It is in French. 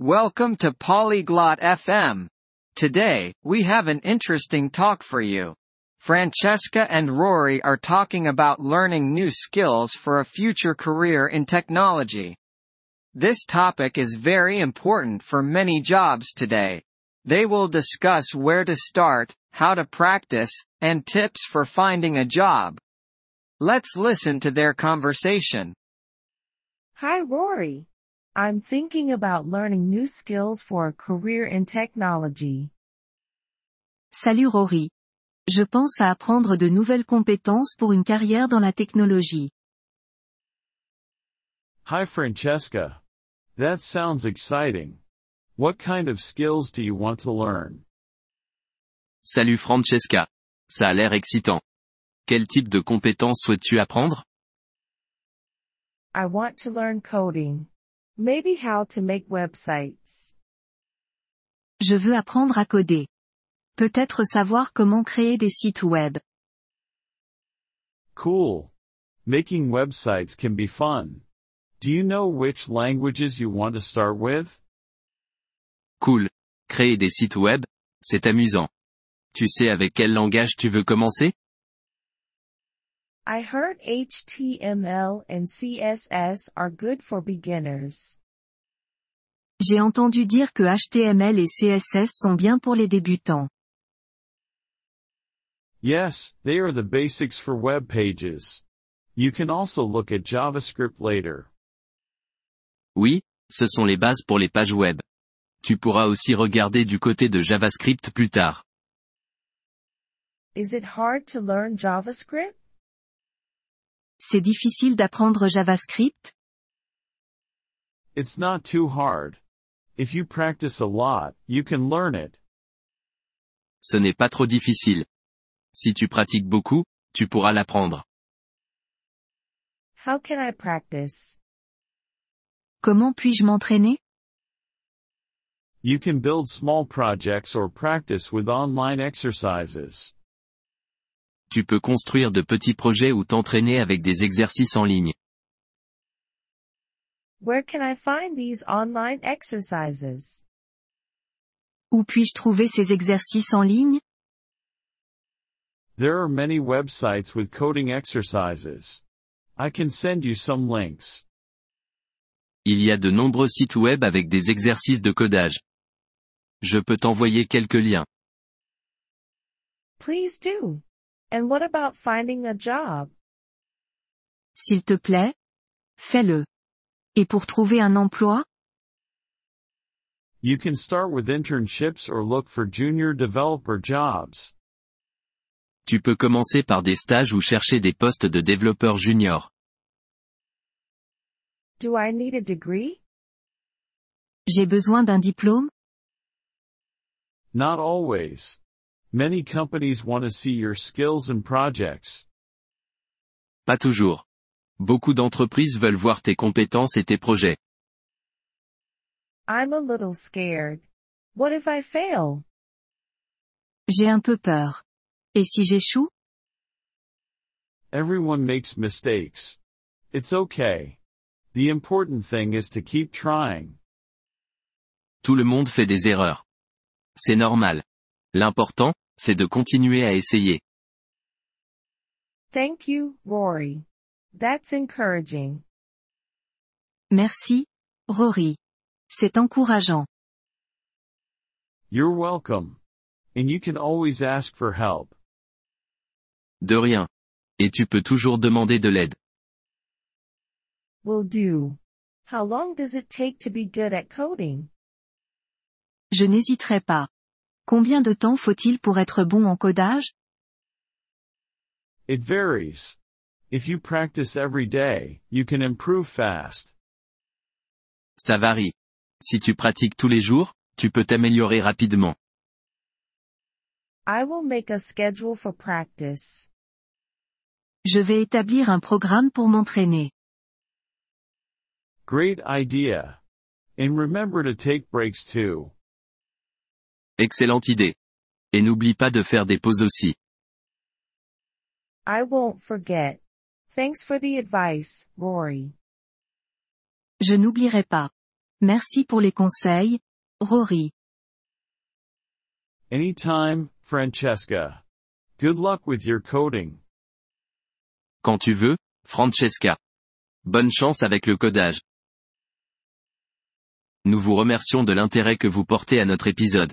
Welcome to Polyglot FM. Today, we have an interesting talk for you. Francesca and Rory are talking about learning new skills for a future career in technology. This topic is very important for many jobs today. They will discuss where to start, how to practice, and tips for finding a job. Let's listen to their conversation. Hi, Rory. I'm thinking about learning new skills for a career in technology. Salut Rory. Je pense à apprendre de nouvelles compétences pour une carrière dans la technologie. Hi Francesca. That sounds exciting. What kind of skills do you want to learn? Salut Francesca. Ça a l'air excitant. Quel type de compétences souhaites-tu apprendre? I want to learn coding. Maybe how to make websites. Je veux apprendre à coder. Peut-être savoir comment créer des sites web. Cool. Making websites can be fun. Do you know which languages you want to start with? Cool. Créer des sites web, c'est amusant. Tu sais avec quel langage tu veux commencer? I heard HTML and CSS are good for beginners. J'ai entendu dire que HTML et CSS sont bien pour les débutants. Yes, they are the basics for web pages. You can also look at JavaScript later. Oui, ce sont les bases pour les pages web. Tu pourras aussi regarder du côté de JavaScript plus tard. Is it hard to learn JavaScript? C'est difficile d'apprendre JavaScript? It's not too hard. If you practice a lot, you can learn it. Ce n'est pas trop difficile. Si tu pratiques beaucoup, tu pourras l'apprendre. How can I practice? Comment puis-je m'entraîner? You can build small projects or practice with online exercises. Tu peux construire de petits projets ou t'entraîner avec des exercices en ligne. Where can I find these online exercises? Où puis-je trouver ces exercices en ligne? There are many websites with coding exercises. I can send you some links. Il y a de nombreux sites web avec des exercices de codage. Je peux t'envoyer quelques liens. Please do. And what about finding a job? S'il te plaît? Fais-le. Et pour trouver un emploi? You can start with internships or look for junior developer jobs. Tu peux commencer par des stages ou chercher des postes de développeur junior. Do I need a degree? J'ai besoin d'un diplôme? Not always. Many companies want to see your skills and projects. Pas toujours. Beaucoup d'entreprises veulent voir tes compétences et tes projets. I'm a little scared. What if I fail? J'ai un peu peur. Et si j'échoue? Everyone makes mistakes. It's okay. The important thing is to keep trying. Tout le monde fait des erreurs. C'est normal. L'important, c'est de continuer à essayer. Thank you, Rory. That's encouraging. Merci, Rory. C'est encourageant. You're welcome. And you can always ask for help. De rien. Et tu peux toujours demander de l'aide. Will do. How long does it take to be good at coding? Je n'hésiterai pas. Combien de temps faut-il pour être bon en codage? It varies. If you practice every day, you can improve fast. Ça varie. Si tu pratiques tous les jours, tu peux t'améliorer rapidement. I will make a schedule for practice. Je vais établir un programme pour m'entraîner. Great idea. And remember to take breaks too. Excellente idée. Et n'oublie pas de faire des pauses aussi. I won't forget. Thanks for the advice, Rory. Je n'oublierai pas. Merci pour les conseils, Rory. Anytime, Francesca. Good luck with your coding. Quand tu veux, Francesca. Bonne chance avec le codage. Nous vous remercions de l'intérêt que vous portez à notre épisode.